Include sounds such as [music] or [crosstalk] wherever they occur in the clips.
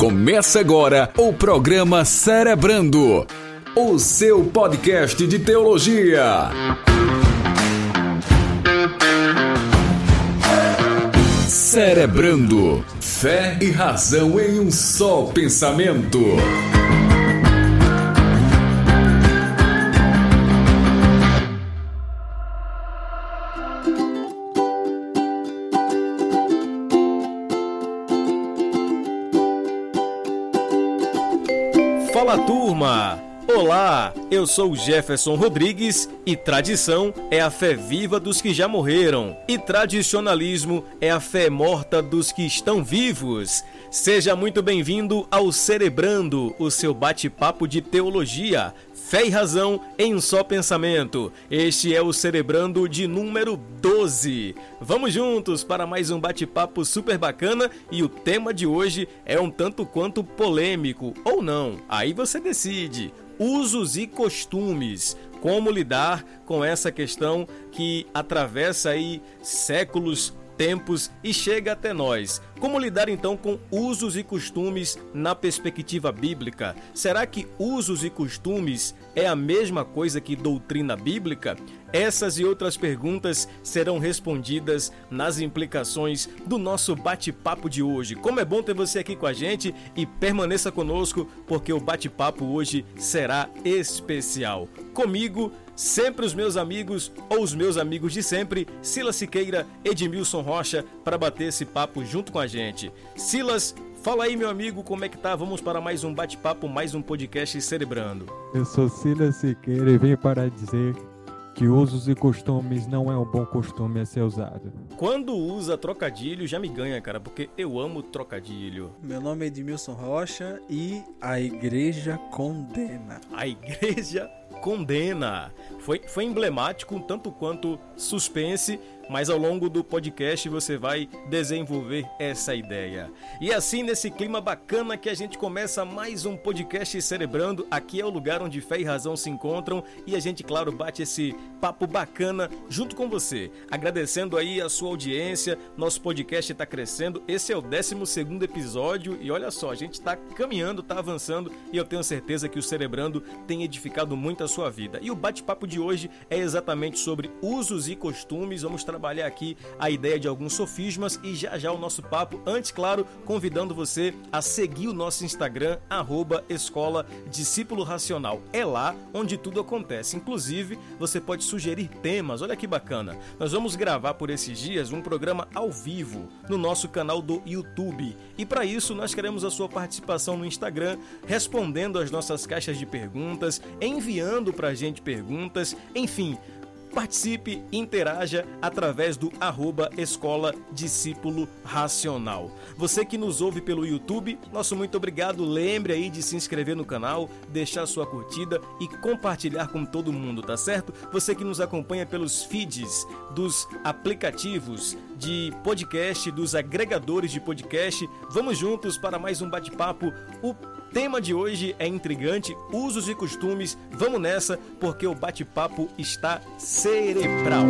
Começa agora o programa Cerebrando, o seu podcast de teologia. Cerebrando, fé e razão em um só pensamento. Olá, eu sou Jefferson Rodrigues e tradição é a fé viva dos que já morreram e tradicionalismo é a fé morta dos que estão vivos. Seja muito bem-vindo ao Cerebrando, o seu bate-papo de teologia, fé e razão em um só pensamento. Este é o Cerebrando de número 12. Vamos juntos para mais um bate-papo super bacana e o tema de hoje é um tanto quanto polêmico ou não. Aí você decide usos e costumes. Como lidar com essa questão que atravessa aí séculos, tempos e chega até nós. Como lidar então com usos e costumes na perspectiva bíblica? Será que usos e costumes é a mesma coisa que doutrina bíblica? Essas e outras perguntas serão respondidas nas implicações do nosso bate-papo de hoje. Como é bom ter você aqui com a gente e permaneça conosco, porque o bate-papo hoje será especial. Comigo, sempre os meus amigos ou os meus amigos de sempre, Silas Siqueira, Edmilson Rocha, para bater esse papo junto com a gente. Silas, Fala aí, meu amigo, como é que tá? Vamos para mais um bate-papo, mais um podcast Cerebrando. Eu sou Silas Siqueira e vim para dizer que usos e costumes não é um bom costume a ser usado. Quando usa trocadilho, já me ganha, cara, porque eu amo trocadilho. Meu nome é Edmilson Rocha e a igreja condena. A igreja condena. Foi, foi emblemático, um tanto quanto suspense, mas ao longo do podcast você vai desenvolver essa ideia. E assim, nesse clima bacana que a gente começa mais um podcast Cerebrando, aqui é o lugar onde fé e razão se encontram e a gente, claro, bate esse papo bacana junto com você. Agradecendo aí a sua audiência, nosso podcast está crescendo, esse é o 12 episódio e olha só, a gente está caminhando, está avançando e eu tenho certeza que o Cerebrando tem edificado muito a sua vida. E o bate-papo de hoje é exatamente sobre usos e costumes, vamos trabalhar trabalhar aqui a ideia de alguns sofismas e já já o nosso papo. Antes, claro, convidando você a seguir o nosso Instagram, arroba Escola Discípulo Racional. É lá onde tudo acontece. Inclusive, você pode sugerir temas. Olha que bacana. Nós vamos gravar por esses dias um programa ao vivo no nosso canal do YouTube. E para isso, nós queremos a sua participação no Instagram, respondendo as nossas caixas de perguntas, enviando para a gente perguntas, enfim, Participe, interaja através do arroba Escola Discípulo Racional. Você que nos ouve pelo YouTube, nosso muito obrigado. Lembre aí de se inscrever no canal, deixar sua curtida e compartilhar com todo mundo, tá certo? Você que nos acompanha pelos feeds dos aplicativos de podcast, dos agregadores de podcast, vamos juntos para mais um bate-papo. O tema de hoje é intrigante, usos e costumes. Vamos nessa, porque o bate-papo está cerebral.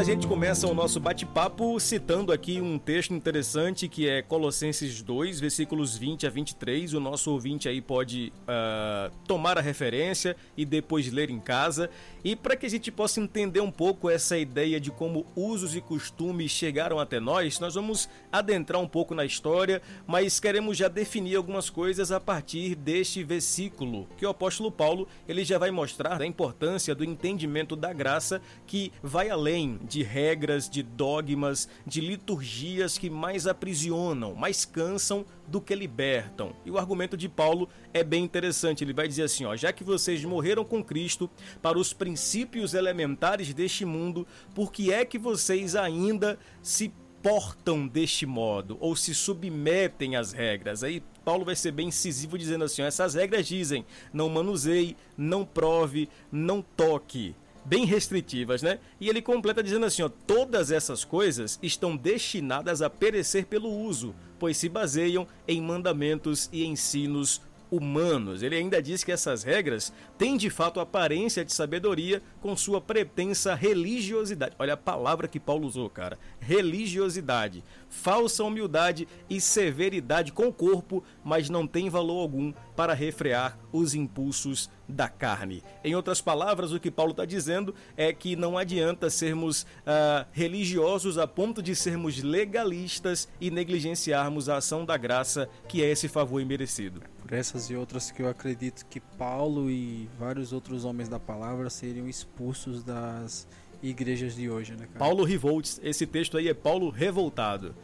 A gente começa o nosso bate-papo citando aqui um texto interessante que é Colossenses 2, versículos 20 a 23. O nosso ouvinte aí pode uh, tomar a referência e depois ler em casa. E para que a gente possa entender um pouco essa ideia de como usos e costumes chegaram até nós, nós vamos adentrar um pouco na história, mas queremos já definir algumas coisas a partir deste versículo, que o apóstolo Paulo ele já vai mostrar a importância do entendimento da graça que vai além de regras, de dogmas, de liturgias que mais aprisionam, mais cansam do que libertam. E o argumento de Paulo é bem interessante. Ele vai dizer assim: ó, já que vocês morreram com Cristo para os princípios elementares deste mundo, por que é que vocês ainda se portam deste modo ou se submetem às regras? Aí Paulo vai ser bem incisivo dizendo assim: ó, essas regras dizem: não manuseie, não prove, não toque bem restritivas, né? E ele completa dizendo assim, ó, todas essas coisas estão destinadas a perecer pelo uso, pois se baseiam em mandamentos e ensinos humanos. Ele ainda diz que essas regras têm de fato aparência de sabedoria com sua pretensa religiosidade. Olha a palavra que Paulo usou, cara. Religiosidade, falsa humildade e severidade com o corpo, mas não tem valor algum para refrear os impulsos da carne. Em outras palavras, o que Paulo está dizendo é que não adianta sermos uh, religiosos a ponto de sermos legalistas e negligenciarmos a ação da graça, que é esse favor imerecido. Por essas e outras que eu acredito que Paulo e vários outros homens da palavra seriam expulsos das igrejas de hoje, né, cara? Paulo Revolts, esse texto aí é Paulo revoltado.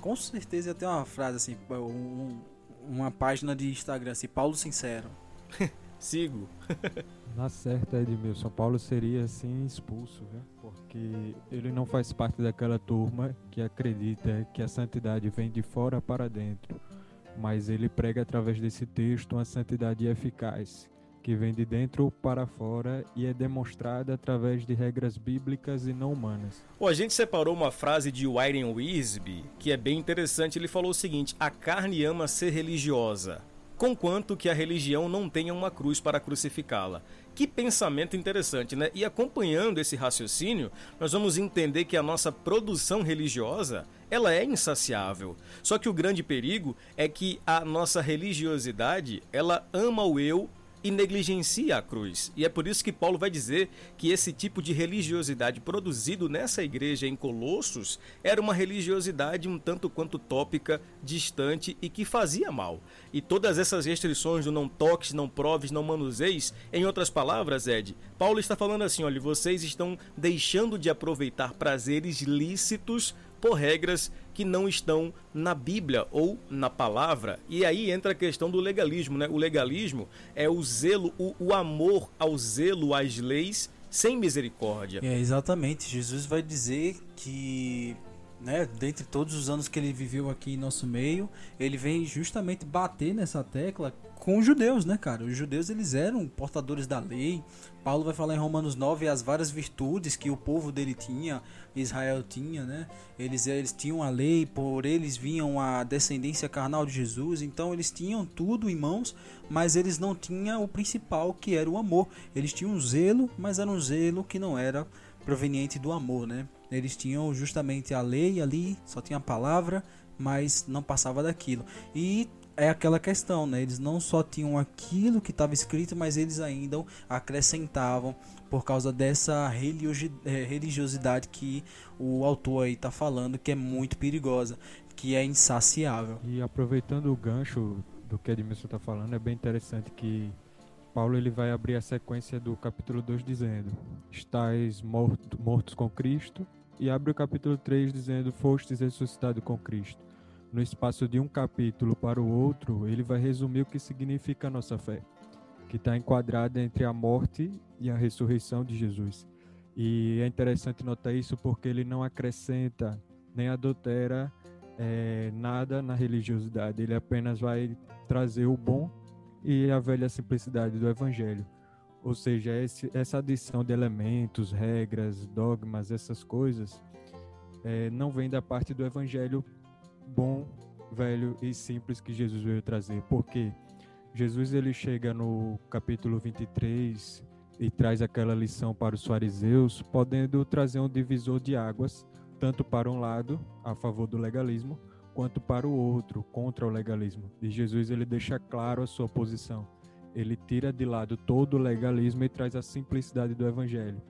Com certeza ia ter uma frase assim, um, uma página de Instagram assim, Paulo Sincero. [laughs] Sigo. [laughs] Na certa, Edmilson, Paulo seria assim expulso, viu? porque ele não faz parte daquela turma que acredita que a santidade vem de fora para dentro, mas ele prega através desse texto uma santidade eficaz, que vem de dentro para fora e é demonstrada através de regras bíblicas e não humanas. a gente separou uma frase de Warren Wisby que é bem interessante. Ele falou o seguinte: a carne ama ser religiosa conquanto que a religião não tenha uma cruz para crucificá-la. Que pensamento interessante, né? E acompanhando esse raciocínio, nós vamos entender que a nossa produção religiosa, ela é insaciável. Só que o grande perigo é que a nossa religiosidade, ela ama o eu e negligencia a cruz. E é por isso que Paulo vai dizer que esse tipo de religiosidade produzido nessa igreja em Colossos era uma religiosidade um tanto quanto tópica, distante e que fazia mal. E todas essas restrições do não toques, não proves, não manuseis, em outras palavras, Ed, Paulo está falando assim: olha, vocês estão deixando de aproveitar prazeres lícitos por regras que não estão na Bíblia ou na palavra. E aí entra a questão do legalismo, né? O legalismo é o zelo, o, o amor ao zelo às leis sem misericórdia. É, exatamente. Jesus vai dizer que né, dentre todos os anos que ele viveu aqui em nosso meio, ele vem justamente bater nessa tecla com os judeus, né, cara? Os judeus eles eram portadores da lei. Paulo vai falar em Romanos 9 as várias virtudes que o povo dele tinha, Israel tinha, né? Eles eles tinham a lei, por eles vinham a descendência carnal de Jesus, então eles tinham tudo em mãos, mas eles não tinham o principal, que era o amor. Eles tinham um zelo, mas era um zelo que não era proveniente do amor, né? Eles tinham justamente a lei ali, só tinha a palavra, mas não passava daquilo. E é aquela questão, né? Eles não só tinham aquilo que estava escrito, mas eles ainda acrescentavam por causa dessa é, religiosidade que o autor aí está falando, que é muito perigosa, que é insaciável. E aproveitando o gancho do que Edmilson está falando, é bem interessante que Paulo ele vai abrir a sequência do capítulo 2 dizendo: Estais morto, mortos com Cristo, e abre o capítulo 3 dizendo: Fostes ressuscitado com Cristo no espaço de um capítulo para o outro, ele vai resumir o que significa a nossa fé, que está enquadrada entre a morte e a ressurreição de Jesus. E é interessante notar isso porque ele não acrescenta nem adultera é, nada na religiosidade, ele apenas vai trazer o bom e a velha simplicidade do Evangelho. Ou seja, esse, essa adição de elementos, regras, dogmas, essas coisas, é, não vem da parte do Evangelho bom, velho e simples que Jesus veio trazer. Porque Jesus ele chega no capítulo 23 e traz aquela lição para os fariseus, podendo trazer um divisor de águas, tanto para um lado, a favor do legalismo, quanto para o outro, contra o legalismo. E Jesus ele deixa claro a sua posição. Ele tira de lado todo o legalismo e traz a simplicidade do evangelho.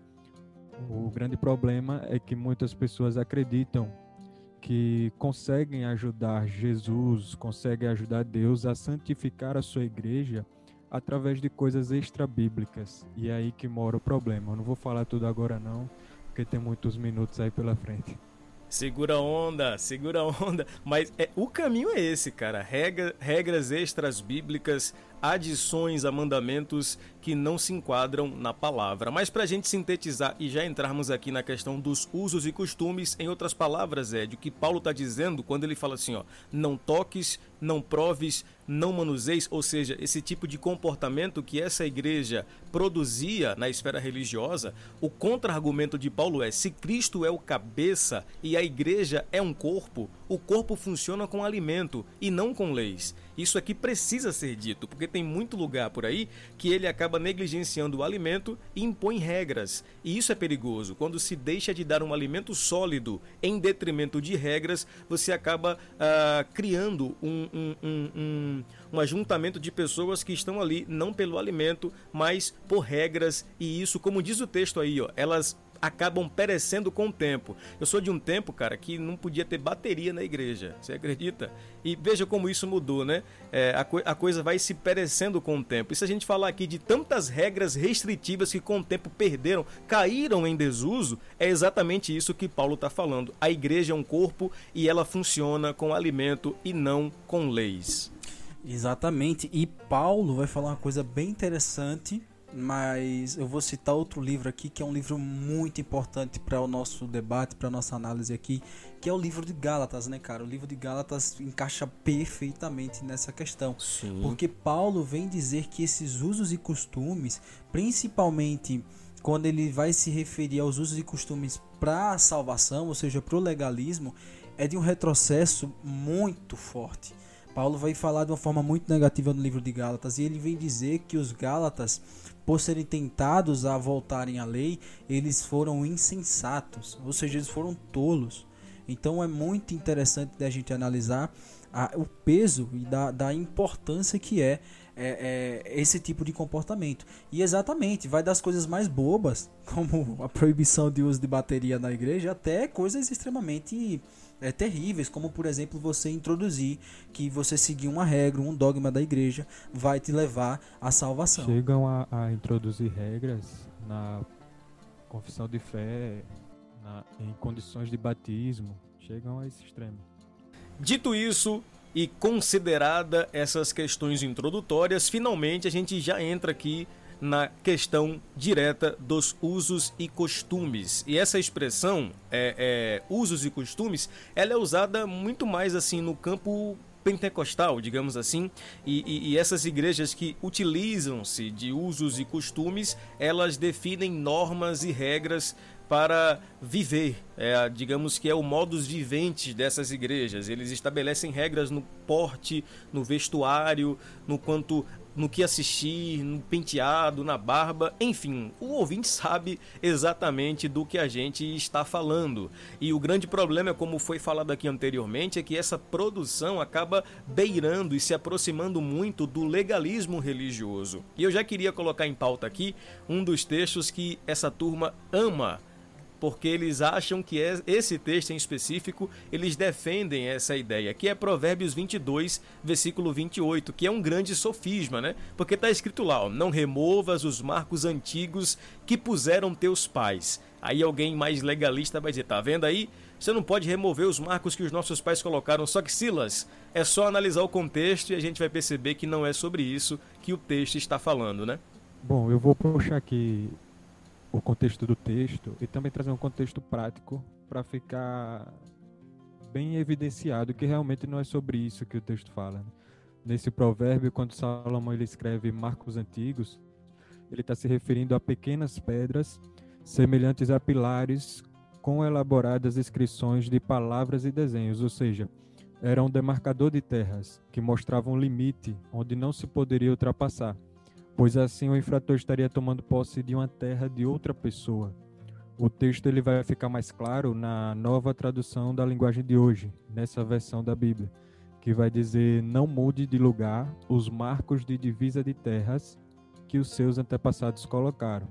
O grande problema é que muitas pessoas acreditam que conseguem ajudar Jesus, conseguem ajudar Deus a santificar a sua igreja através de coisas extra-bíblicas. E é aí que mora o problema. Eu não vou falar tudo agora não, porque tem muitos minutos aí pela frente. Segura onda, segura onda. Mas é, o caminho é esse, cara. Regra, regras extras bíblicas, adições a mandamentos que não se enquadram na palavra. Mas para a gente sintetizar e já entrarmos aqui na questão dos usos e costumes, em outras palavras, Ed, o que Paulo está dizendo quando ele fala assim, ó, não toques, não proves, não manuseis, ou seja, esse tipo de comportamento que essa igreja produzia na esfera religiosa, o contra-argumento de Paulo é: se Cristo é o cabeça e a igreja é um corpo, o corpo funciona com alimento e não com leis. Isso aqui precisa ser dito, porque tem muito lugar por aí que ele acaba negligenciando o alimento e impõe regras. E isso é perigoso. Quando se deixa de dar um alimento sólido em detrimento de regras, você acaba ah, criando um, um, um, um, um ajuntamento de pessoas que estão ali não pelo alimento, mas por regras. E isso, como diz o texto aí, ó, elas acabam perecendo com o tempo. Eu sou de um tempo, cara, que não podia ter bateria na igreja. Você acredita? E veja como isso mudou, né? É, a, co a, coisa vai se perecendo com o tempo. E se a gente falar aqui de tantas regras restritivas que com o tempo perderam, caíram em desuso, é exatamente isso que Paulo está falando. A igreja é um corpo e ela funciona com alimento e não com leis. Exatamente. E Paulo vai falar uma coisa bem interessante mas eu vou citar outro livro aqui que é um livro muito importante para o nosso debate, para nossa análise aqui, que é o livro de Gálatas, né, cara? O livro de Gálatas encaixa perfeitamente nessa questão, Sim. porque Paulo vem dizer que esses usos e costumes, principalmente quando ele vai se referir aos usos e costumes para a salvação, ou seja, para o legalismo, é de um retrocesso muito forte. Paulo vai falar de uma forma muito negativa no livro de Gálatas e ele vem dizer que os Gálatas por serem tentados a voltarem à lei, eles foram insensatos, ou seja, eles foram tolos. Então é muito interessante da gente analisar a, o peso e da, da importância que é, é, é, esse tipo de comportamento. E exatamente, vai das coisas mais bobas, [laughs] como a proibição de uso de bateria na igreja, até coisas extremamente é, terríveis, como por exemplo você introduzir que você seguir uma regra, um dogma da igreja, vai te levar à salvação. Chegam a, a introduzir regras na confissão de fé, na, em condições de batismo, chegam a esse extremo. Dito isso, e considerada essas questões introdutórias, finalmente a gente já entra aqui na questão direta dos usos e costumes. E essa expressão, é, é, usos e costumes, ela é usada muito mais assim no campo pentecostal, digamos assim, e, e, e essas igrejas que utilizam-se de usos e costumes, elas definem normas e regras para viver. É, digamos que é o modus viventes dessas igrejas. Eles estabelecem regras no porte, no vestuário, no quanto no que assistir, no penteado, na barba, enfim, o ouvinte [laughs] sabe exatamente do que a gente está falando. E o grande problema, como foi falado aqui anteriormente, é que essa produção acaba beirando e se aproximando muito do legalismo religioso. E eu já queria colocar em pauta aqui um dos textos que essa turma ama porque eles acham que é esse texto em específico, eles defendem essa ideia, que é Provérbios 22, versículo 28, que é um grande sofisma, né? Porque está escrito lá, ó, não removas os marcos antigos que puseram teus pais. Aí alguém mais legalista vai dizer, tá vendo aí? Você não pode remover os marcos que os nossos pais colocaram, só que Silas, é só analisar o contexto e a gente vai perceber que não é sobre isso que o texto está falando, né? Bom, eu vou puxar aqui o contexto do texto e também trazer um contexto prático para ficar bem evidenciado que realmente não é sobre isso que o texto fala. Nesse provérbio, quando Salomão ele escreve marcos antigos, ele está se referindo a pequenas pedras semelhantes a pilares com elaboradas inscrições de palavras e desenhos, ou seja, era um demarcador de terras que mostrava um limite onde não se poderia ultrapassar pois assim o infrator estaria tomando posse de uma terra de outra pessoa. O texto ele vai ficar mais claro na nova tradução da linguagem de hoje, nessa versão da Bíblia, que vai dizer: Não mude de lugar os marcos de divisa de terras que os seus antepassados colocaram.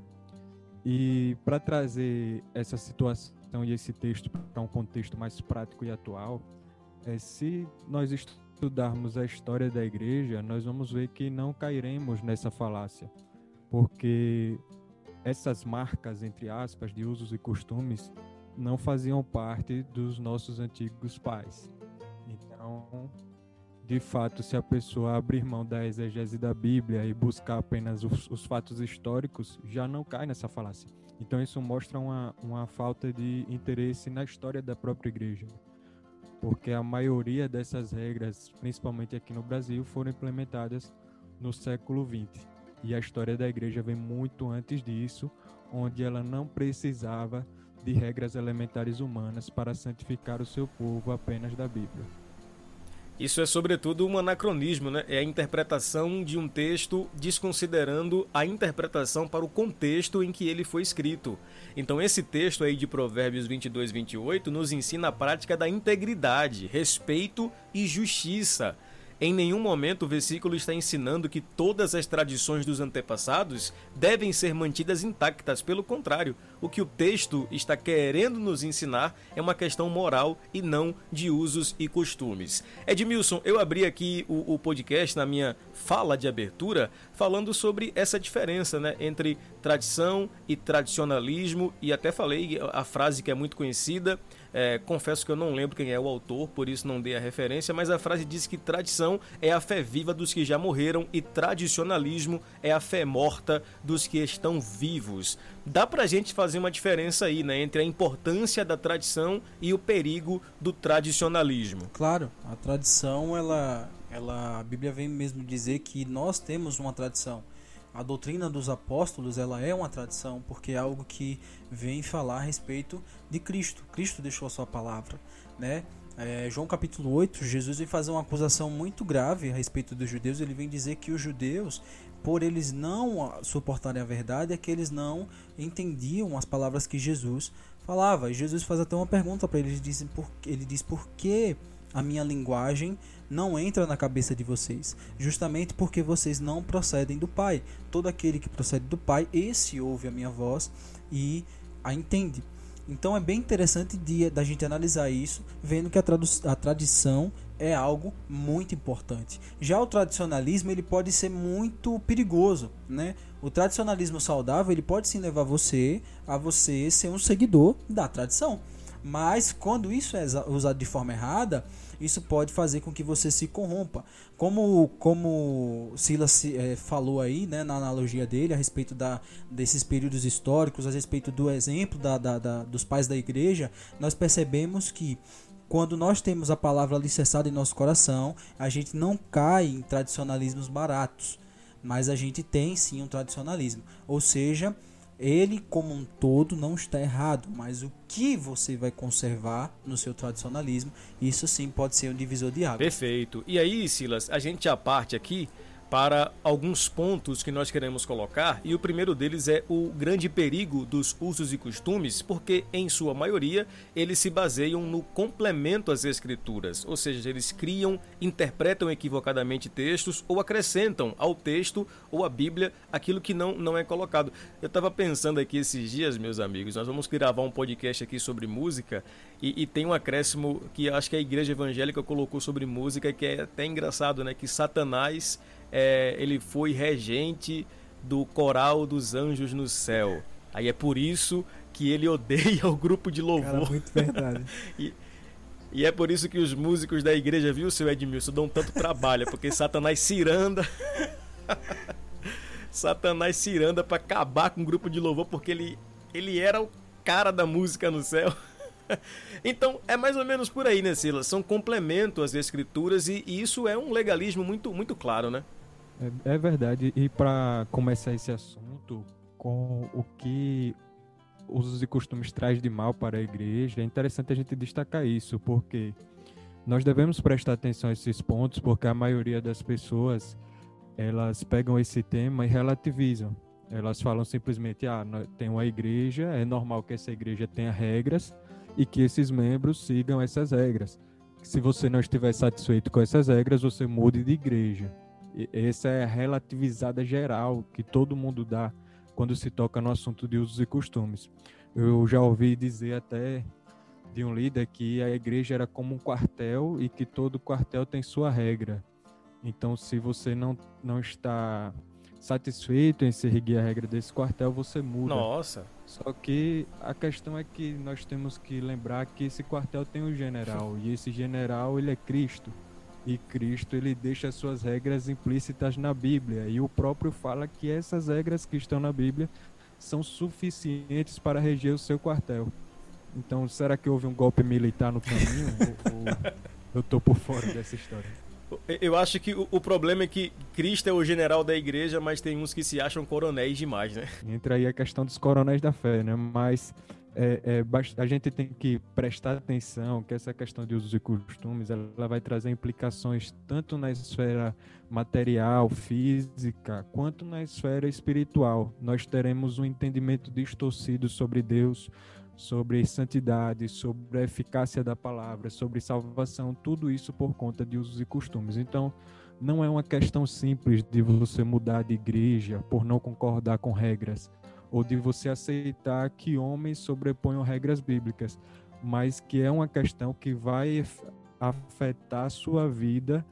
E para trazer essa situação e esse texto para um contexto mais prático e atual, é, se nós estudarmos a história da igreja, nós vamos ver que não cairemos nessa falácia, porque essas marcas, entre aspas, de usos e costumes não faziam parte dos nossos antigos pais. Então, de fato, se a pessoa abrir mão da exegese da Bíblia e buscar apenas os, os fatos históricos, já não cai nessa falácia. Então, isso mostra uma, uma falta de interesse na história da própria igreja porque a maioria dessas regras, principalmente aqui no Brasil, foram implementadas no século XX. E a história da igreja vem muito antes disso, onde ela não precisava de regras elementares humanas para santificar o seu povo apenas da Bíblia. Isso é sobretudo um anacronismo, né? É a interpretação de um texto desconsiderando a interpretação para o contexto em que ele foi escrito. Então esse texto aí de Provérbios 22, 28 nos ensina a prática da integridade, respeito e justiça. Em nenhum momento o versículo está ensinando que todas as tradições dos antepassados devem ser mantidas intactas. Pelo contrário, o que o texto está querendo nos ensinar é uma questão moral e não de usos e costumes. Edmilson, eu abri aqui o, o podcast na minha fala de abertura falando sobre essa diferença né, entre tradição e tradicionalismo, e até falei a frase que é muito conhecida. É, confesso que eu não lembro quem é o autor, por isso não dei a referência, mas a frase diz que tradição é a fé viva dos que já morreram e tradicionalismo é a fé morta dos que estão vivos. Dá pra gente fazer uma diferença aí, né, entre a importância da tradição e o perigo do tradicionalismo. Claro, a tradição, ela, ela, a Bíblia vem mesmo dizer que nós temos uma tradição a doutrina dos apóstolos ela é uma tradição porque é algo que vem falar a respeito de Cristo. Cristo deixou a sua palavra, né? É, João capítulo 8, Jesus vem fazer uma acusação muito grave a respeito dos judeus. Ele vem dizer que os judeus, por eles não suportarem a verdade, é que eles não entendiam as palavras que Jesus falava. E Jesus faz até uma pergunta para eles. Ele diz, por, ele diz por que a minha linguagem não entra na cabeça de vocês, justamente porque vocês não procedem do Pai. Todo aquele que procede do Pai, esse ouve a minha voz e a entende. Então é bem interessante de, da gente analisar isso, vendo que a, a tradição é algo muito importante. Já o tradicionalismo ele pode ser muito perigoso, né? O tradicionalismo saudável ele pode sim levar você a você ser um seguidor da tradição. Mas quando isso é usado de forma errada, isso pode fazer com que você se corrompa. Como como Silas é, falou aí, né, na analogia dele a respeito da, desses períodos históricos, a respeito do exemplo da, da, da dos pais da igreja, nós percebemos que quando nós temos a palavra alicerçada em nosso coração, a gente não cai em tradicionalismos baratos, mas a gente tem sim um tradicionalismo. Ou seja, ele como um todo não está errado, mas o que você vai conservar no seu tradicionalismo, isso sim pode ser um divisor de água. Perfeito. E aí, Silas, a gente a parte aqui para alguns pontos que nós queremos colocar, e o primeiro deles é o grande perigo dos usos e costumes, porque em sua maioria eles se baseiam no complemento às escrituras, ou seja, eles criam, interpretam equivocadamente textos ou acrescentam ao texto ou à Bíblia aquilo que não, não é colocado. Eu estava pensando aqui esses dias, meus amigos, nós vamos gravar um podcast aqui sobre música e, e tem um acréscimo que acho que a igreja evangélica colocou sobre música que é até engraçado, né? Que Satanás é, ele foi regente do coral dos anjos no céu. Aí é por isso que ele [laughs] odeia o grupo de louvor. Cara, muito verdade. [laughs] e, e é por isso que os músicos da igreja, viu, seu Edmilson, dão tanto trabalho, porque Satanás ciranda. [laughs] Satanás ciranda para acabar com o grupo de louvor, porque ele, ele era o cara da música no céu. então, é mais ou menos por aí, né, Silas? São complemento às escrituras e, e isso é um legalismo muito, muito claro, né? É, é verdade. E para começar esse assunto com o que usos e costumes traz de mal para a igreja, é interessante a gente destacar isso, porque nós devemos prestar atenção a esses pontos, porque a maioria das pessoas elas pegam esse tema e relativizam. Elas falam simplesmente: ah, tem uma igreja, é normal que essa igreja tenha regras e que esses membros sigam essas regras. Se você não estiver satisfeito com essas regras, você mude de igreja. Essa é a relativizada geral que todo mundo dá quando se toca no assunto de usos e costumes. Eu já ouvi dizer até de um líder que a igreja era como um quartel e que todo quartel tem sua regra. Então, se você não, não está satisfeito em seguir a regra desse quartel, você muda. Nossa! Só que a questão é que nós temos que lembrar que esse quartel tem um general e esse general ele é Cristo e Cristo ele deixa suas regras implícitas na Bíblia e o próprio fala que essas regras que estão na Bíblia são suficientes para reger o seu quartel. Então, será que houve um golpe militar no caminho? [laughs] ou, ou eu tô por fora dessa história? Eu acho que o, problema é que Cristo é o general da igreja, mas tem uns que se acham coronéis demais, né? Entra aí a questão dos coronéis da fé, né? Mas é, é, a gente tem que prestar atenção que essa questão de usos e costumes ela vai trazer implicações tanto na esfera material, física, quanto na esfera espiritual. Nós teremos um entendimento distorcido sobre Deus, sobre santidade, sobre a eficácia da palavra, sobre salvação, tudo isso por conta de usos e costumes. Então, não é uma questão simples de você mudar de igreja por não concordar com regras ou de você aceitar que homens sobreponham regras bíblicas, mas que é uma questão que vai afetar a sua vida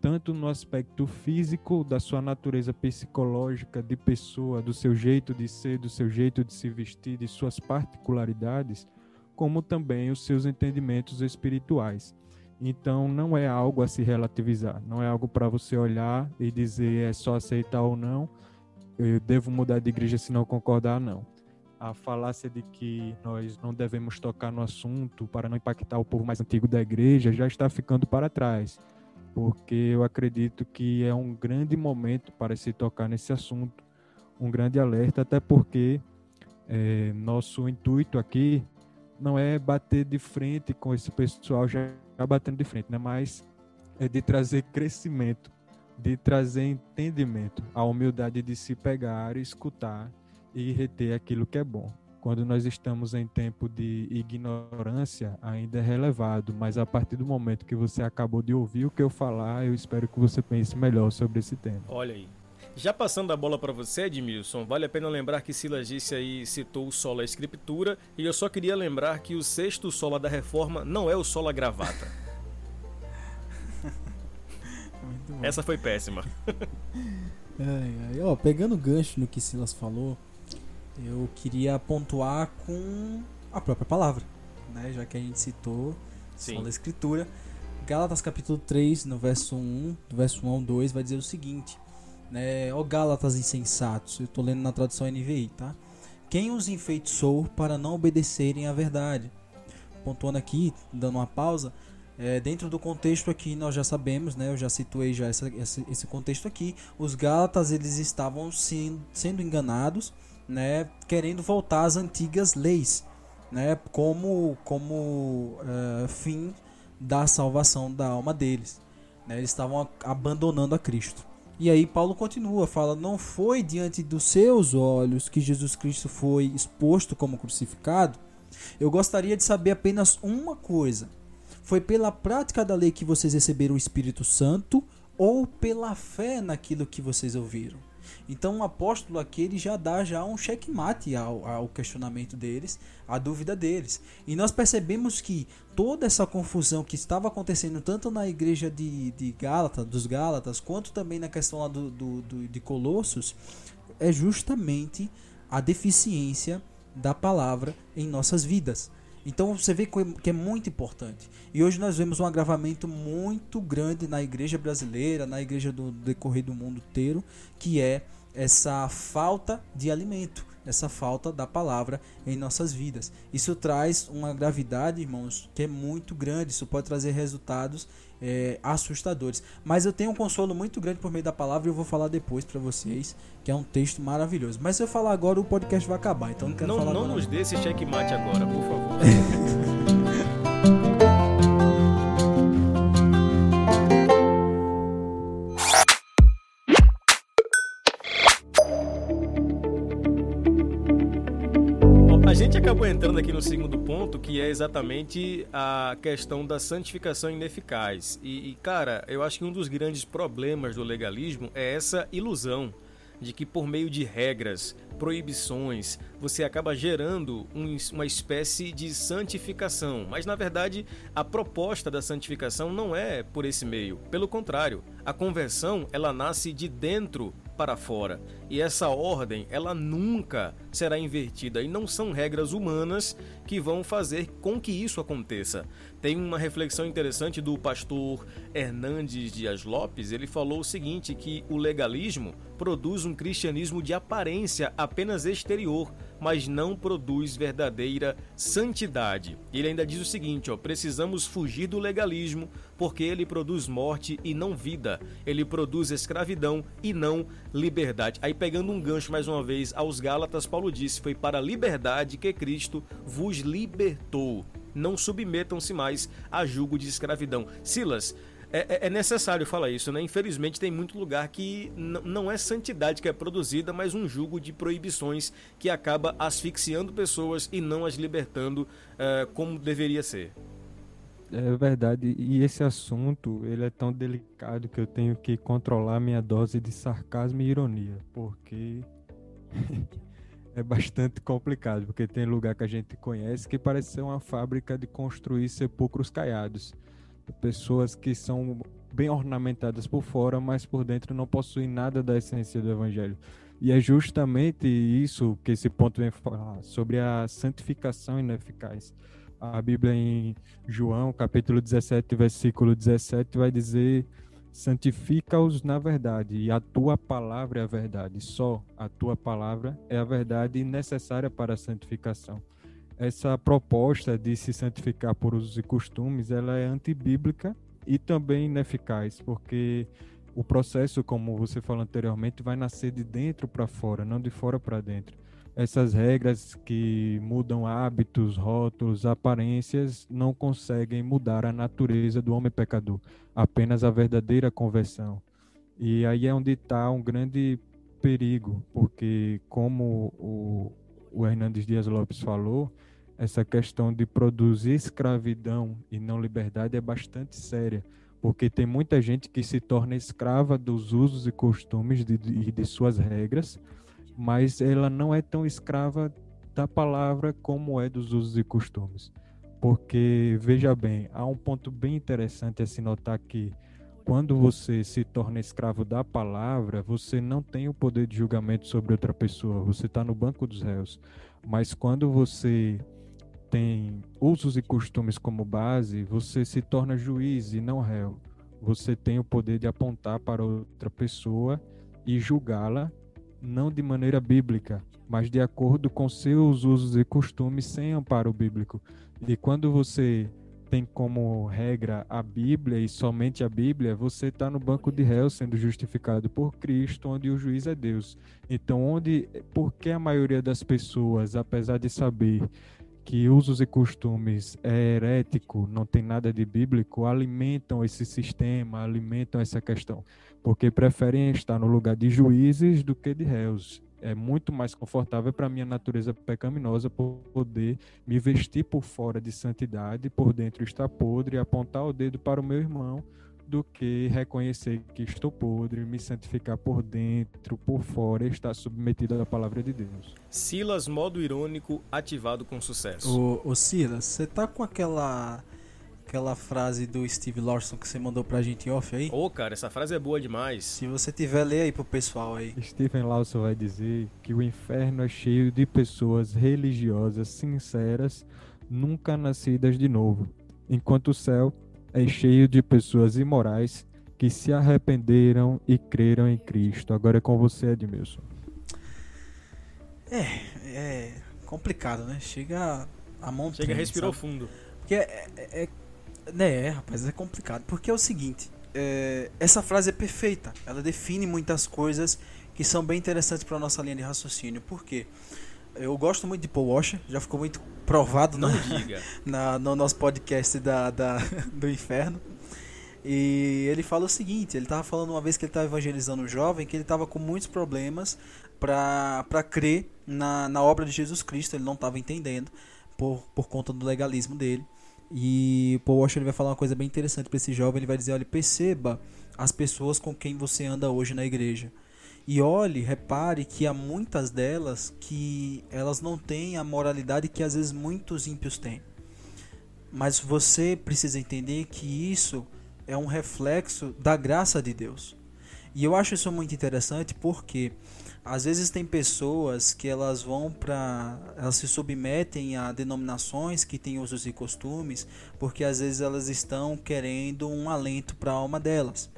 tanto no aspecto físico da sua natureza psicológica de pessoa, do seu jeito de ser, do seu jeito de se vestir, de suas particularidades, como também os seus entendimentos espirituais. Então não é algo a se relativizar, não é algo para você olhar e dizer é só aceitar ou não, eu devo mudar de igreja se não concordar, não. A falácia de que nós não devemos tocar no assunto para não impactar o povo mais antigo da igreja já está ficando para trás, porque eu acredito que é um grande momento para se tocar nesse assunto, um grande alerta, até porque é, nosso intuito aqui não é bater de frente com esse pessoal já batendo de frente, né? mas é de trazer crescimento de trazer entendimento, a humildade de se pegar, escutar e reter aquilo que é bom. Quando nós estamos em tempo de ignorância, ainda é relevado, mas a partir do momento que você acabou de ouvir o que eu falar, eu espero que você pense melhor sobre esse tema. Olha aí. Já passando a bola para você, Edmilson, vale a pena lembrar que Silas disse aí, citou o solo a escritura, e eu só queria lembrar que o sexto solo da reforma não é o solo a gravata. [laughs] Essa foi péssima. ai, ai. Ó, pegando o gancho no que Silas falou, eu queria pontuar com a própria palavra, né? Já que a gente citou Sim. da escritura. Gálatas capítulo 3, no verso 1, do verso 1 ao 2, vai dizer o seguinte, né? Ó Gálatas insensatos, eu tô lendo na tradução NVI, tá? Quem os enfeitiçou para não obedecerem à verdade? Pontuando aqui, dando uma pausa, é, dentro do contexto aqui nós já sabemos, né, eu já situei já essa, esse, esse contexto aqui, os Gálatas eles estavam sendo, sendo enganados, né, querendo voltar às antigas leis, né, como como uh, fim da salvação da alma deles. Né, eles estavam abandonando a Cristo. E aí Paulo continua, fala: Não foi diante dos seus olhos que Jesus Cristo foi exposto como crucificado. Eu gostaria de saber apenas uma coisa foi pela prática da lei que vocês receberam o Espírito Santo ou pela fé naquilo que vocês ouviram? Então o apóstolo aqui ele já dá já um checkmate ao, ao questionamento deles, à dúvida deles. E nós percebemos que toda essa confusão que estava acontecendo tanto na igreja de, de Gálatas, dos Gálatas, quanto também na questão lá do, do, do, de Colossos, é justamente a deficiência da palavra em nossas vidas. Então você vê que é muito importante. E hoje nós vemos um agravamento muito grande na igreja brasileira, na igreja do decorrer do mundo inteiro, que é essa falta de alimento, essa falta da palavra em nossas vidas. Isso traz uma gravidade, irmãos, que é muito grande. Isso pode trazer resultados é, assustadores. Mas eu tenho um consolo muito grande por meio da palavra e eu vou falar depois para vocês, que é um texto maravilhoso. Mas se eu falar agora, o podcast vai acabar. Então não quero não, falar Não agora. nos dê esse checkmate agora, por favor. [laughs] entrando aqui no segundo ponto, que é exatamente a questão da santificação ineficaz. E, e, cara, eu acho que um dos grandes problemas do legalismo é essa ilusão de que por meio de regras, proibições, você acaba gerando um, uma espécie de santificação. Mas na verdade, a proposta da santificação não é por esse meio. Pelo contrário, a conversão ela nasce de dentro para fora. E essa ordem, ela nunca será invertida e não são regras humanas que vão fazer com que isso aconteça. Tem uma reflexão interessante do pastor Hernandes Dias Lopes, ele falou o seguinte que o legalismo produz um cristianismo de aparência apenas exterior, mas não produz verdadeira santidade. Ele ainda diz o seguinte, ó, precisamos fugir do legalismo, porque ele produz morte e não vida. Ele produz escravidão e não liberdade. Aí pegando um gancho mais uma vez aos Gálatas, Paulo disse: "Foi para a liberdade que Cristo vos libertou. Não submetam-se mais a julgo de escravidão." Silas, é, é, é, necessário falar isso, né? Infelizmente tem muito lugar que não é santidade que é produzida, mas um jugo de proibições que acaba asfixiando pessoas e não as libertando é, como deveria ser. É verdade, e esse assunto ele é tão delicado que eu tenho que controlar minha dose de sarcasmo e ironia, porque [laughs] é bastante complicado, porque tem lugar que a gente conhece que parece ser uma fábrica de construir sepulcros caiados pessoas que são bem ornamentadas por fora, mas por dentro não possuem nada da essência do evangelho. E é justamente isso que esse ponto vem falar sobre a santificação ineficaz. A Bíblia em João, capítulo 17, versículo 17, vai dizer: santifica-os na verdade, e a tua palavra é a verdade. Só a tua palavra é a verdade necessária para a santificação essa proposta de se santificar por usos e costumes, ela é antibíblica e também ineficaz, porque o processo, como você falou anteriormente, vai nascer de dentro para fora, não de fora para dentro. Essas regras que mudam hábitos, rótulos, aparências, não conseguem mudar a natureza do homem pecador, apenas a verdadeira conversão. E aí é onde está um grande perigo, porque como o, o Hernandes Dias Lopes falou, essa questão de produzir escravidão e não liberdade é bastante séria, porque tem muita gente que se torna escrava dos usos e costumes e de, de, de suas regras, mas ela não é tão escrava da palavra como é dos usos e costumes. Porque, veja bem, há um ponto bem interessante a se notar que quando você se torna escravo da palavra, você não tem o poder de julgamento sobre outra pessoa, você está no banco dos réus. Mas quando você tem usos e costumes como base, você se torna juiz e não réu. Você tem o poder de apontar para outra pessoa e julgá-la, não de maneira bíblica, mas de acordo com seus usos e costumes sem amparo bíblico. E quando você tem como regra a Bíblia e somente a Bíblia, você está no banco de réus sendo justificado por Cristo, onde o juiz é Deus. Então, onde, porque a maioria das pessoas, apesar de saber que usos e costumes é herético, não tem nada de bíblico, alimentam esse sistema, alimentam essa questão, porque preferem estar no lugar de juízes do que de réus. É muito mais confortável para minha natureza pecaminosa poder me vestir por fora de santidade, por dentro estar podre, apontar o dedo para o meu irmão do que reconhecer que estou podre, me santificar por dentro, por fora e estar submetido à palavra de Deus. Silas, modo irônico, ativado com sucesso. Ô, ô Silas, você tá com aquela aquela frase do Steve Lawson que você mandou pra gente off aí? Ô, oh, cara, essa frase é boa demais. Se você tiver, lê aí pro pessoal aí. Stephen Lawson vai dizer que o inferno é cheio de pessoas religiosas, sinceras, nunca nascidas de novo, enquanto o céu é cheio de pessoas imorais que se arrependeram e creram em Cristo. Agora é com você, Edmilson. É, é complicado, né? Chega a montanha. Chega, respirou sabe? fundo. Porque é, é, é, né, é, rapaz, é complicado. Porque é o seguinte, é, essa frase é perfeita. Ela define muitas coisas que são bem interessantes para nossa linha de raciocínio. Por quê? Eu gosto muito de Paul Washer, já ficou muito provado Não na, diga. [laughs] Na, no nosso podcast da, da, [laughs] do inferno. E ele fala o seguinte: ele estava falando uma vez que ele estava evangelizando um jovem que ele estava com muitos problemas para crer na, na obra de Jesus Cristo, ele não estava entendendo por, por conta do legalismo dele. E Paul Washer ele vai falar uma coisa bem interessante para esse jovem: ele vai dizer, olha, perceba as pessoas com quem você anda hoje na igreja. E olhe, repare que há muitas delas que elas não têm a moralidade que às vezes muitos ímpios têm. Mas você precisa entender que isso é um reflexo da graça de Deus. E eu acho isso muito interessante porque às vezes tem pessoas que elas vão para elas se submetem a denominações que têm usos e costumes, porque às vezes elas estão querendo um alento para a alma delas.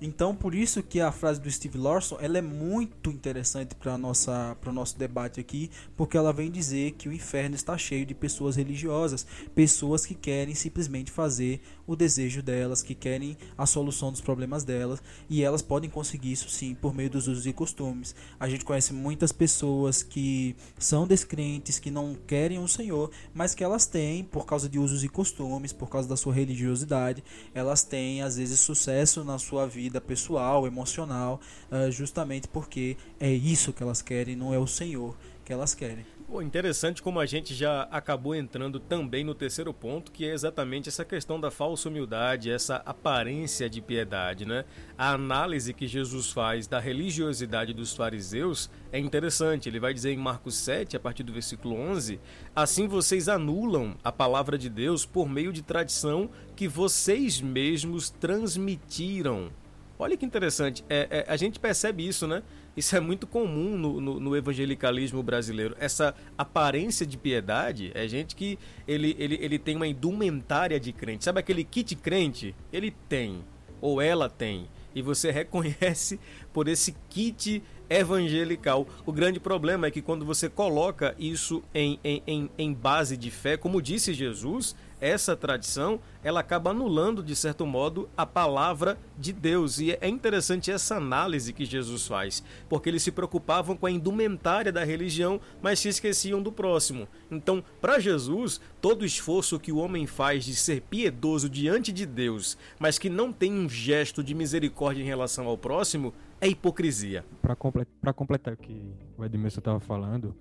Então, por isso que a frase do Steve Lawson, ela é muito interessante para nossa para o nosso debate aqui, porque ela vem dizer que o inferno está cheio de pessoas religiosas, pessoas que querem simplesmente fazer o desejo delas, que querem a solução dos problemas delas, e elas podem conseguir isso sim por meio dos usos e costumes. A gente conhece muitas pessoas que são descrentes, que não querem o Senhor, mas que elas têm por causa de usos e costumes, por causa da sua religiosidade, elas têm às vezes sucesso na sua vida pessoal, emocional, uh, justamente porque é isso que elas querem, não é o Senhor que elas querem. Pô, interessante como a gente já acabou entrando também no terceiro ponto, que é exatamente essa questão da falsa humildade, essa aparência de piedade, né? A análise que Jesus faz da religiosidade dos fariseus é interessante. Ele vai dizer em Marcos 7, a partir do versículo 11: Assim vocês anulam a palavra de Deus por meio de tradição que vocês mesmos transmitiram. Olha que interessante, é, é, a gente percebe isso, né? Isso é muito comum no, no, no, evangelicalismo brasileiro. Essa aparência de piedade é gente que ele, ele, ele tem uma indumentária de crente. Sabe aquele kit crente? Ele tem, ou ela tem. E você [laughs] reconhece por esse kit evangelical. O grande problema é que quando você coloca isso em, em, em base de fé, como disse Jesus, essa tradição ela acaba anulando de certo modo a palavra de Deus. E é interessante essa análise que Jesus faz porque eles se preocupavam com a indumentária da religião mas se esqueciam do próximo. Então para Jesus todo esforço que o homem faz de ser piedoso diante de Deus mas que não tem um gesto de misericórdia em relação ao próximo é hipocrisia. Para completar, completar o que o Edmilson estava falando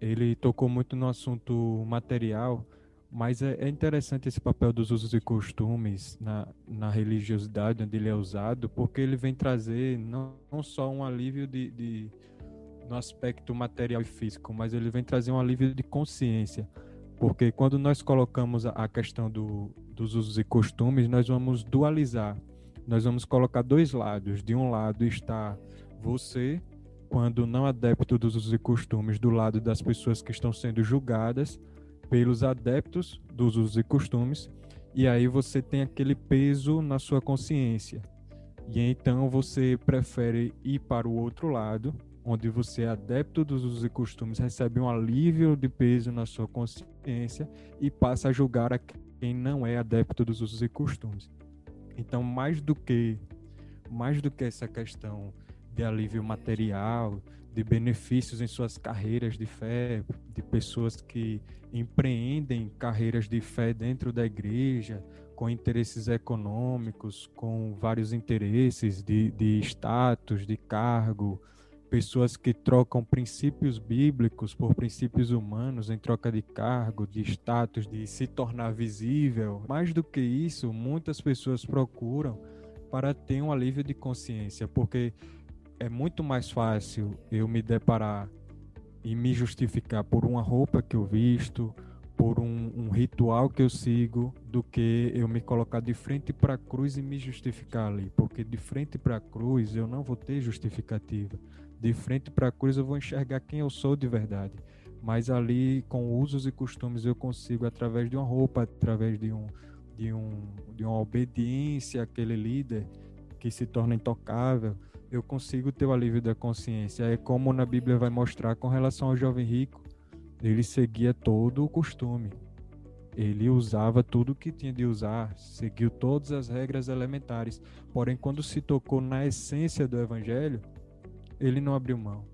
ele tocou muito no assunto material mas é, é, interessante esse papel dos usos e costumes na, na religiosidade onde ele é usado, porque ele vem trazer não, não só um alívio de, de, no aspecto material e físico, mas ele vem trazer um alívio de consciência. Porque quando nós colocamos a, questão do, dos usos e costumes, nós vamos dualizar. Nós vamos colocar dois lados. De um lado está você, quando não adepto dos usos e costumes, do lado das pessoas que estão sendo julgadas pelos adeptos dos usos e costumes, e aí você tem aquele peso na sua consciência. E então você prefere ir para o outro lado, onde você é adepto dos usos e costumes, recebe um alívio de peso na sua consciência e passa a julgar a quem não é adepto dos usos e costumes. Então, mais do que mais do que essa questão de alívio material, de benefícios em suas carreiras de fé, de pessoas que empreendem carreiras de fé dentro da igreja, com interesses econômicos, com vários interesses de, de status, de cargo, pessoas que trocam princípios bíblicos por princípios humanos em troca de cargo, de status, de se tornar visível. Mais do que isso, muitas pessoas procuram para ter um alívio de consciência, porque é muito mais fácil eu me deparar e me justificar por uma roupa que eu visto, por um, um ritual que eu sigo, do que eu me colocar de frente para a cruz e me justificar ali. Porque de frente para a cruz eu não vou ter justificativa. De frente para a cruz eu vou enxergar quem eu sou de verdade. Mas ali, com usos e costumes, eu consigo, através de uma roupa, através de, um, de, um, de uma obediência àquele líder que se torna intocável, eu consigo ter o alívio da consciência. É como na Bíblia vai mostrar com relação ao jovem rico. Ele seguia todo o costume. Ele usava tudo que tinha de usar, seguiu todas as regras elementares. Porém, quando se tocou na essência do evangelho, ele não abriu mão.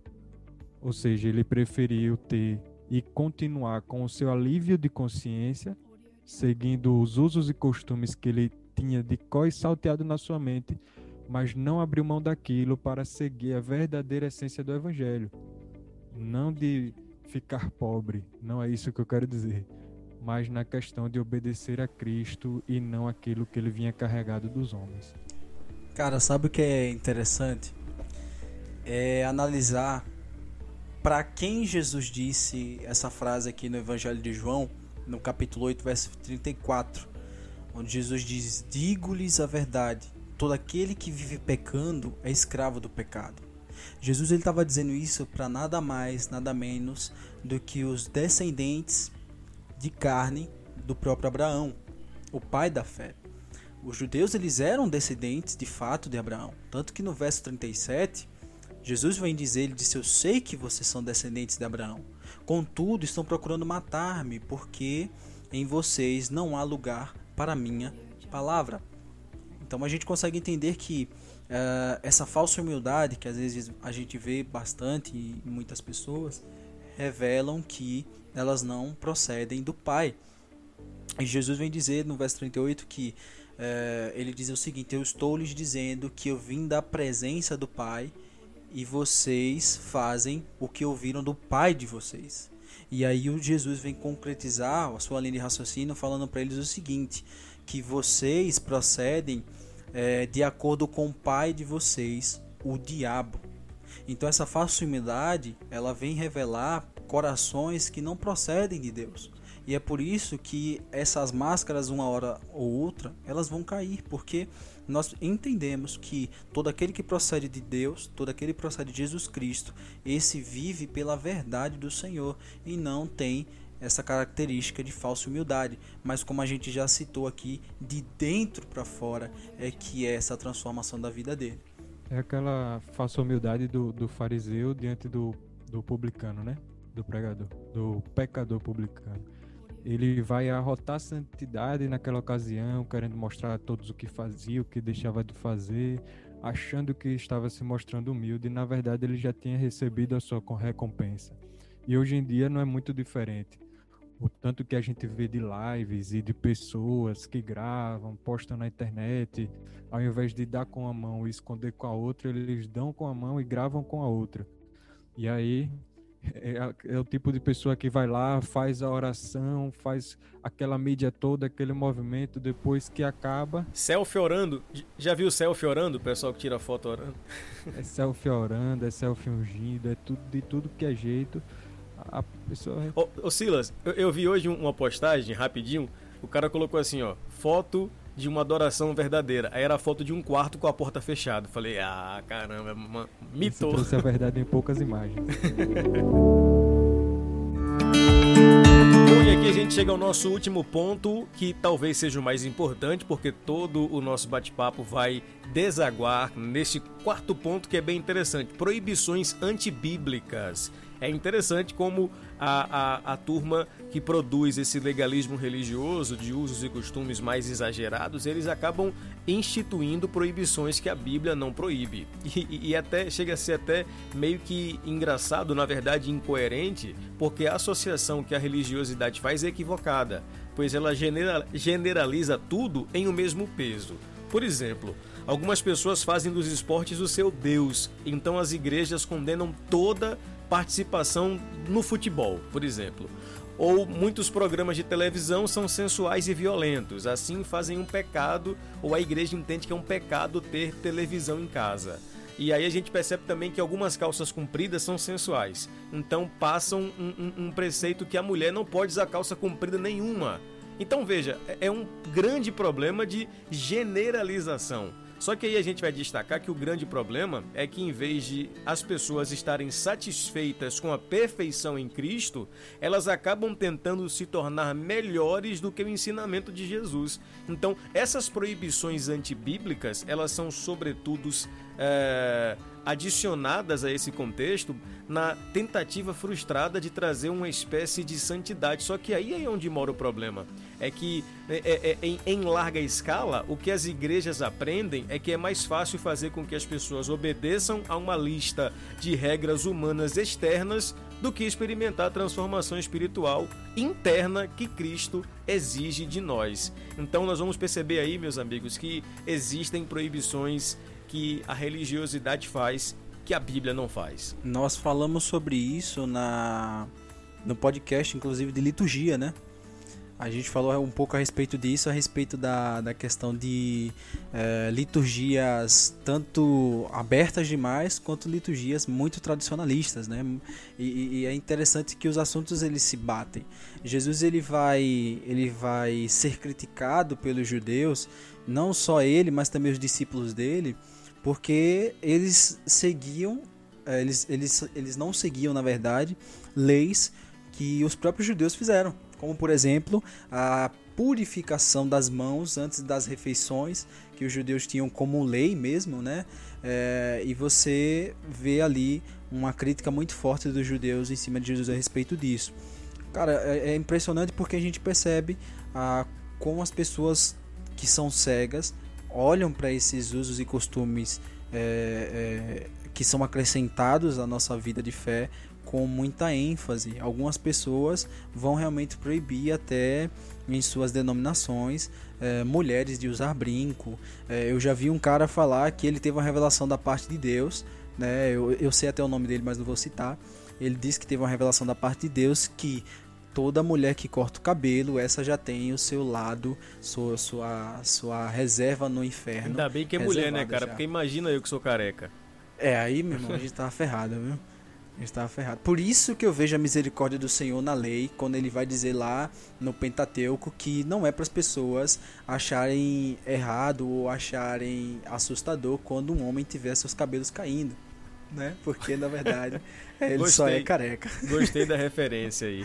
Ou seja, ele preferiu ter e continuar com o seu alívio de consciência, seguindo os usos e costumes que ele tinha de cós salteado na sua mente, mas não abriu mão daquilo para seguir a verdadeira essência do evangelho. Não de ficar pobre, não é isso que eu quero dizer, mas na questão de obedecer a Cristo e não aquilo que ele vinha carregado dos homens. Cara, sabe o que é interessante? É analisar para quem Jesus disse essa frase aqui no Evangelho de João, no capítulo 8, verso 34, onde Jesus diz: Digo-lhes a verdade, todo aquele que vive pecando é escravo do pecado. Jesus ele estava dizendo isso para nada mais, nada menos do que os descendentes de carne do próprio Abraão, o pai da fé. Os judeus eles eram descendentes de fato de Abraão. Tanto que no verso 37, Jesus vem dizer, ele disse, eu sei que vocês são descendentes de Abraão. Contudo, estão procurando matar-me, porque em vocês não há lugar para minha palavra. Então a gente consegue entender que uh, essa falsa humildade, que às vezes a gente vê bastante em muitas pessoas, revelam que elas não procedem do Pai. E Jesus vem dizer no verso 38 que é, ele diz o seguinte: Eu estou lhes dizendo que eu vim da presença do Pai e vocês fazem o que ouviram do Pai de vocês. E aí o Jesus vem concretizar a sua linha de raciocínio falando para eles o seguinte: que vocês procedem é, de acordo com o pai de vocês, o diabo. Então essa falsa humildade ela vem revelar corações que não procedem de Deus. E é por isso que essas máscaras, uma hora ou outra, elas vão cair, porque nós entendemos que todo aquele que procede de Deus, todo aquele que procede de Jesus Cristo, esse vive pela verdade do Senhor e não tem essa característica de falsa humildade. Mas como a gente já citou aqui, de dentro para fora é que é essa transformação da vida dele. É aquela falsa humildade do, do fariseu diante do, do publicano, né? Do pregador, do pecador publicano ele vai arrotar santidade naquela ocasião, querendo mostrar a todos o que fazia, o que deixava de fazer, achando que estava se mostrando humilde, e na verdade ele já tinha recebido a sua recompensa. E hoje em dia não é muito diferente. O tanto que a gente vê de lives e de pessoas que gravam, postam na internet, ao invés de dar com a mão e esconder com a outra, eles dão com a mão e gravam com a outra. E aí é, é, o tipo de pessoa que vai lá, faz a oração, faz aquela mídia toda, aquele movimento, depois que acaba. Selfie orando. Já viu selfie orando? O pessoal que tira foto orando. É selfie orando, é selfie ungido, é tudo de tudo que é jeito. A pessoa. Ô, ô Silas, eu, eu vi hoje uma postagem rapidinho. O cara colocou assim, ó, foto de uma adoração verdadeira. Aí era a foto de um quarto com a porta fechada. Falei, ah, caramba, mitou. Isso trouxe a verdade em poucas imagens. Bom, e aqui a gente chega ao nosso último ponto, que talvez seja o mais importante, porque todo o nosso bate-papo vai desaguar nesse quarto ponto que é bem interessante: proibições antibíblicas. É interessante como a, a, a turma que produz esse legalismo religioso de usos e costumes mais exagerados, eles acabam instituindo proibições que a Bíblia não proíbe. E, e, até chega a ser até meio que engraçado, na verdade incoerente, porque a associação que a religiosidade faz é equivocada, pois ela genera, generaliza tudo em o um mesmo peso. Por exemplo, algumas pessoas fazem dos esportes o seu Deus, então as igrejas condenam toda participação no futebol, por exemplo. Ou muitos programas de televisão são sensuais e violentos, assim fazem um pecado, ou a igreja entende que é um pecado ter televisão em casa. E aí a gente percebe também que algumas calças compridas são sensuais. Então passam um, um, um preceito que a mulher não pode usar calça comprida nenhuma. Então veja, é, é um grande problema de generalização. Só que aí a gente vai destacar que o grande problema é que em vez de as pessoas estarem satisfeitas com a perfeição em Cristo, elas acabam tentando se tornar melhores do que o ensinamento de Jesus. Então, essas proibições antibíblicas, elas são sobretudo é, adicionadas a esse contexto na tentativa frustrada de trazer uma espécie de santidade. Só que aí é onde mora o problema. É que é, é, é, em, em larga escala, o que as igrejas aprendem é que é mais fácil fazer com que as pessoas obedeçam a uma lista de regras humanas externas do que experimentar a transformação espiritual interna que Cristo exige de nós. Então nós vamos perceber aí, meus amigos, que existem proibições que a religiosidade faz que a Bíblia não faz. Nós falamos sobre isso na no podcast, inclusive de liturgia, né? A gente falou um pouco a respeito disso, a respeito da, da questão de é, liturgias tanto abertas demais quanto liturgias muito tradicionalistas, né? E, e, é interessante que os assuntos eles se batem. Jesus ele vai ele vai ser criticado pelos judeus, não só ele, mas também os discípulos dele, porque eles seguiam, eh, eles, eles, eles não seguiam, na verdade, leis que os próprios judeus fizeram. Como, por exemplo, a purificação das mãos antes das refeições, que os judeus tinham como lei mesmo, né? É, e você vê ali uma crítica muito forte dos judeus em cima de Jesus a respeito disso. Cara, é, é impressionante porque a gente percebe ah, como as pessoas que são cegas olham para esses usos e costumes é, é, que são acrescentados à nossa vida de fé com muita ênfase. Algumas pessoas vão realmente proibir até em suas denominações é, mulheres de usar brinco. É, eu já vi um cara falar que ele teve uma revelação da parte de Deus, né? Eu, eu sei até o nome dele, mas não vou citar. Ele disse que teve uma revelação da parte de Deus que toda mulher que corta o cabelo, essa já tem o seu lado, sua, sua, sua reserva no inferno. Ainda bem que é mulher, né, cara? Já. Porque imagina eu que sou careca. É, aí, meu irmão, a gente tava ferrado, viu? A gente tava ferrado. Por isso que eu vejo a misericórdia do Senhor na lei, quando ele vai dizer lá no Pentateuco que não é para as pessoas acharem errado ou acharem assustador quando um homem tiver seus cabelos caindo. Né? Porque na verdade [laughs] ele Gostei. só é careca. Gostei da [laughs] referência aí.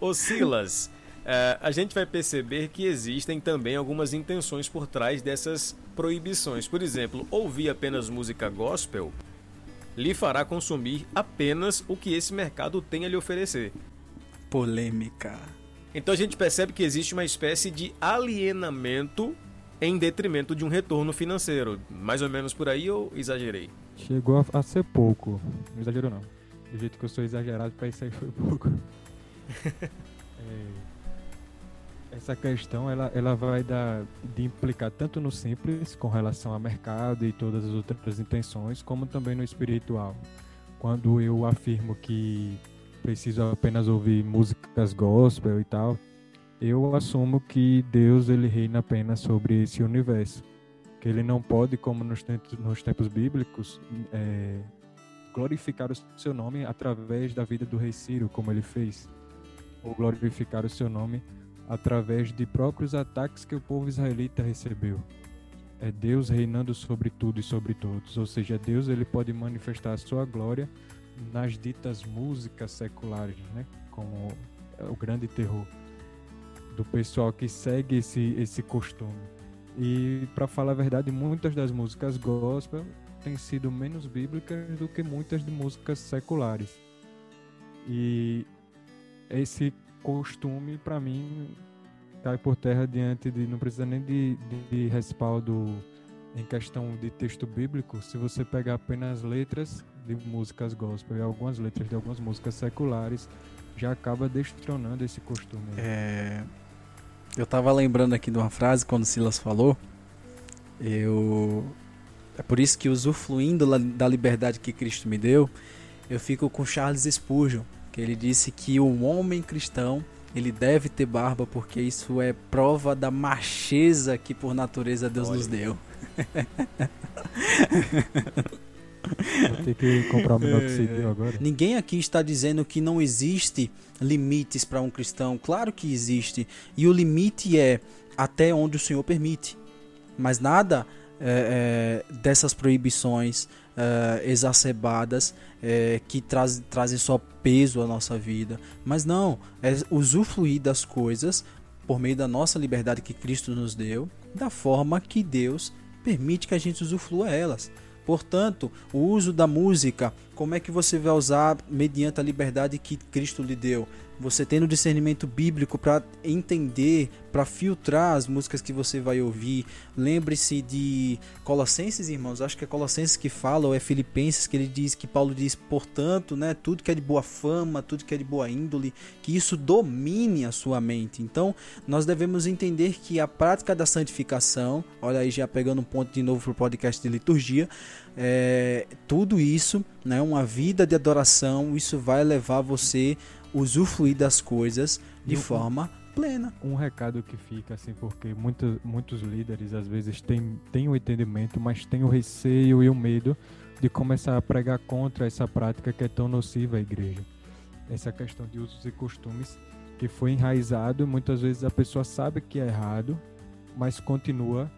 ô, Silas, Uh, a gente vai perceber que existem também algumas intenções por trás dessas proibições. Por exemplo, ouvir apenas música gospel lhe fará consumir apenas o que esse mercado tem a lhe oferecer. Polêmica. Então a gente percebe que existe uma espécie de alienamento em detrimento de um retorno financeiro. Mais ou menos por aí ou exagerei? Chegou a, ser pouco. Não exagerou não. Do jeito que eu sou exagerado, para isso aí foi pouco. [laughs] é essa questão ela, ela vai dar, de implicar tanto no simples, com relação ao mercado e todas as outras intenções, como também no espiritual. Quando eu afirmo que preciso apenas ouvir músicas gospel e tal, eu assumo que Deus ele reina apenas sobre esse universo. Que ele não pode, como nos tempos, nos tempos bíblicos, é, glorificar o seu nome através da vida do rei Ciro, como ele fez. Ou glorificar o seu nome através de próprios ataques que o povo israelita recebeu. É Deus reinando sobre tudo e sobre todos, ou seja, Deus ele pode manifestar a sua glória nas ditas músicas seculares, né? Como o grande terror do pessoal que segue esse esse costume. E para falar a verdade, muitas das músicas gospel têm sido menos bíblicas do que muitas de músicas seculares. E esse costume, para mim, cai por terra diante de. Não precisa nem de, de, de respaldo em questão de texto bíblico. Se você pegar apenas letras de músicas gospel e algumas letras de algumas músicas seculares, já acaba destronando esse costume. É... Eu tava lembrando aqui de uma frase quando Silas falou. Eu. É por isso que, usufruindo da liberdade que Cristo me deu, eu fico com Charles Spurgeon que ele disse que o homem cristão ele deve ter barba porque isso é prova da macheza que por natureza Deus Olha. nos deu. [laughs] Vou ter que comprar o minoxidil [laughs] é. agora. Ninguém aqui está dizendo que não existe limites para um cristão. Claro que existe. E o limite é até onde o Senhor permite. Mas nada é, é, dessas proibições é, exacerbadas é, que traz, trazem só peso à nossa vida. Mas não, é usufruir das coisas por meio da nossa liberdade que Cristo nos deu, da forma que Deus permite que a gente usufrua elas. Portanto, o uso da música, como é que você vai usar mediante a liberdade que Cristo lhe deu? Você tendo discernimento bíblico para entender, para filtrar as músicas que você vai ouvir. Lembre-se de Colossenses, irmãos, acho que é Colossenses que fala, ou é Filipenses que ele diz que Paulo diz, portanto, né, tudo que é de boa fama, tudo que é de boa índole, que isso domine a sua mente. Então, nós devemos entender que a prática da santificação, olha aí já pegando um ponto de novo para o podcast de liturgia, é, tudo isso, né, uma vida de adoração, isso vai levar você usufruir das coisas de um, forma plena. Um recado que fica assim, porque muitos, muitos líderes às vezes têm, têm o entendimento, mas têm o receio e o medo de começar a pregar contra essa prática que é tão nociva à igreja. Essa questão de usos e costumes que foi enraizado, muitas vezes a pessoa sabe que é errado, mas continua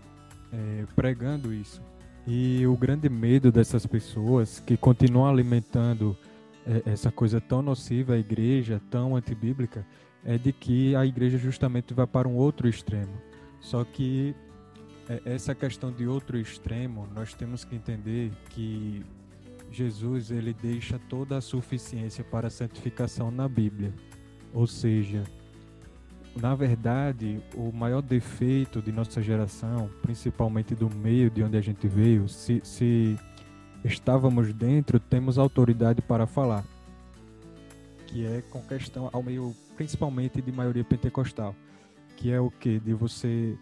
é, pregando isso. E o grande medo dessas pessoas que continuam alimentando essa coisa tão nociva à igreja, tão antibíblica, é de que a igreja justamente vai para um outro extremo. Só que é, essa questão de outro extremo, nós temos que entender que Jesus ele deixa toda a suficiência para a santificação na Bíblia. Ou seja, na verdade, o maior defeito de nossa geração, principalmente do meio de onde a gente veio, se, se estávamos dentro, temos autoridade para falar, que é com questão ao meio, principalmente de maioria pentecostal, que é o que de você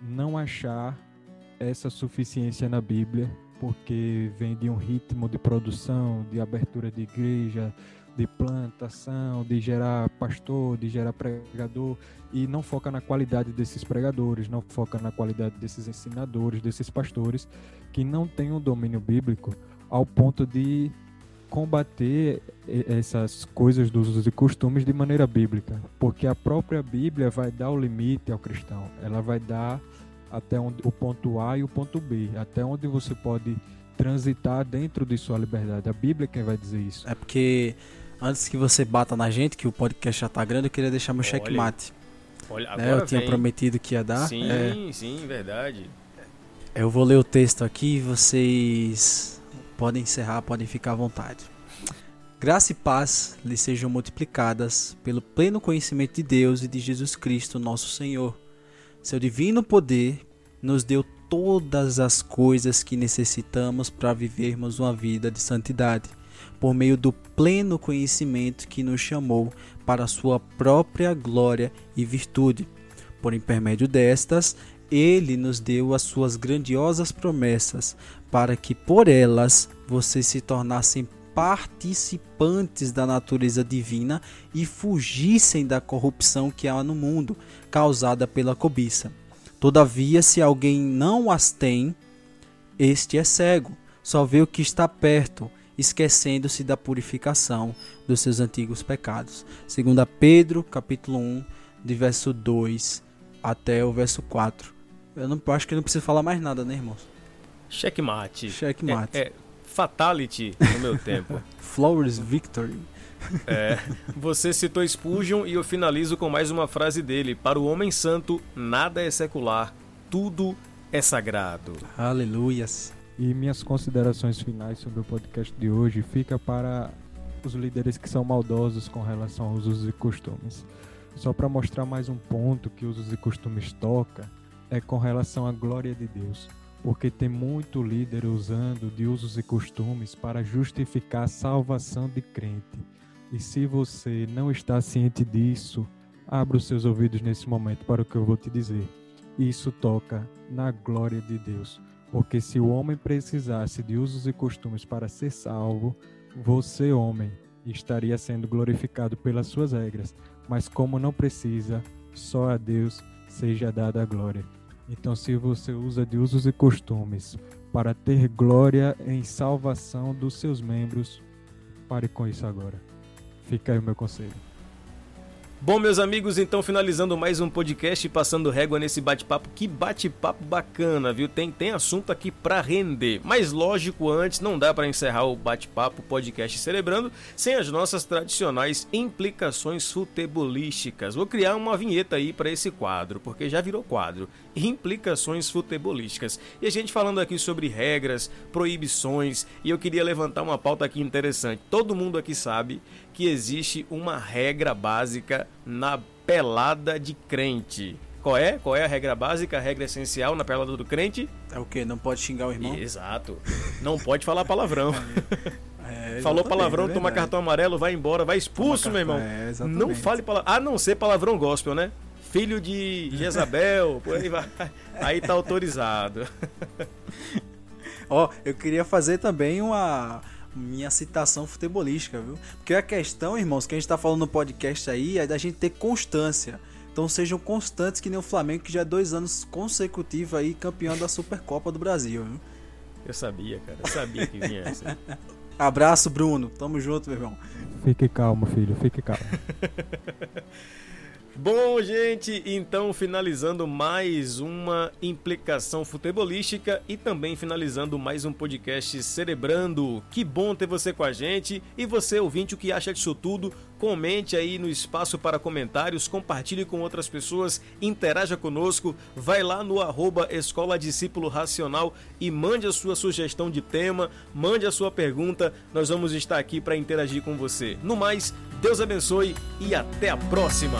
não achar essa suficiência na Bíblia, porque vem de um ritmo de produção, de abertura de igreja, de plantação, de gerar pastor, de gerar pregador, e não foca na qualidade desses pregadores, não foca na qualidade desses ensinadores, desses pastores, que não têm um domínio bíblico ao ponto de combater essas coisas dos usos e costumes de maneira bíblica, porque a própria Bíblia vai dar o limite ao cristão, ela vai dar até onde, o ponto A e o ponto B, até onde você pode transitar dentro de sua liberdade. A Bíblia é quem vai dizer isso. É porque antes que você bata na gente, que o podcast já tá grande, eu queria deixar meu checkmate. Olha, né? Eu tinha vem. prometido que ia dar. Sim, é. sim, verdade. Eu vou ler o texto aqui e vocês podem encerrar, podem ficar à vontade. Graça e paz lhes sejam multiplicadas pelo pleno conhecimento de Deus e de Jesus Cristo, nosso Senhor. Seu divino poder nos deu todas as coisas que necessitamos para vivermos uma vida de santidade, por meio do pleno conhecimento que nos chamou para sua própria glória e virtude. Por intermédio destas, ele nos deu as suas grandiosas promessas, para que por elas vocês se tornassem participantes da natureza divina e fugissem da corrupção que há no mundo, causada pela cobiça. Todavia, se alguém não as tem, este é cego, só vê o que está perto, esquecendo-se da purificação dos seus antigos pecados. Segundo Pedro, capítulo 1, de verso 2 até o verso 4. Eu não acho que não preciso falar mais nada, né, irmãos? Checkmate. Checkmate. É, é fatality no meu tempo. [laughs] Flowers Victory. É, você citou Spurgeon e eu finalizo com mais uma frase dele. Para o homem santo, nada é secular, tudo é sagrado. Aleluias. E minhas considerações finais sobre o podcast de hoje fica para os líderes que são maldosos com relação aos usos e costumes. Só para mostrar mais um ponto que usos e costumes toca é com relação à glória de Deus, porque tem muito líder usando de usos e costumes para justificar a salvação de crente. E se você não está ciente disso, abra os seus ouvidos nesse momento para o que eu vou te dizer. Isso toca na glória de Deus. Porque se o homem precisasse de usos e costumes para ser salvo, você, homem, estaria sendo glorificado pelas suas regras. Mas como não precisa, só a Deus seja dada a glória. Então, se você usa de usos e costumes para ter glória em salvação dos seus membros, pare com isso agora. Fica aí o meu conselho. Bom, meus amigos, então finalizando mais um podcast, passando régua nesse bate-papo. Que bate-papo bacana, viu? Tem, tem assunto aqui para render. Mas lógico, antes não dá para encerrar o bate-papo podcast celebrando sem as nossas tradicionais implicações futebolísticas. Vou criar uma vinheta aí para esse quadro, porque já virou quadro. Implicações futebolísticas. E a gente falando aqui sobre regras, proibições, e eu queria levantar uma pauta aqui interessante. Todo mundo aqui sabe que existe uma regra básica na pelada de crente. Qual é? Qual é a regra básica, a regra essencial na pelada do crente? É o que? Não pode xingar o irmão? Exato. Não pode falar palavrão. [laughs] É, Falou palavrão, é toma cartão amarelo, vai embora, vai expulso, Toma meu irmão. é, exatamente. não fale palavrão. A não ser palavrão gospel, né? Filho de [laughs] Jezabel, por aí vai. Aí tá autorizado. Ó, eu queria fazer também uma minha citação futebolística, viu? Porque a questão, irmãos, que a gente tá falando no podcast aí é da gente ter constância. Então sejam constantes que nem o Flamengo, que já é dois anos consecutivos aí campeão da Supercopa do Brasil, viu? Eu sabia, cara. Eu sabia que vinha essa. [laughs] Abraço, Bruno. Tamo junto, meu irmão. Fique calmo, filho, fique calmo. [laughs] Bom, gente, então finalizando mais uma implicação futebolística e também finalizando mais um podcast Cerebrando. Que bom ter você com a gente e você ouvinte o que acha disso tudo. Comente aí no espaço para comentários, compartilhe com outras pessoas, interaja conosco, vai lá no arroba Escola Discípulo Racional e mande a sua sugestão de tema, mande a sua pergunta, nós vamos estar aqui para interagir com você. No mais, Deus abençoe e até a próxima!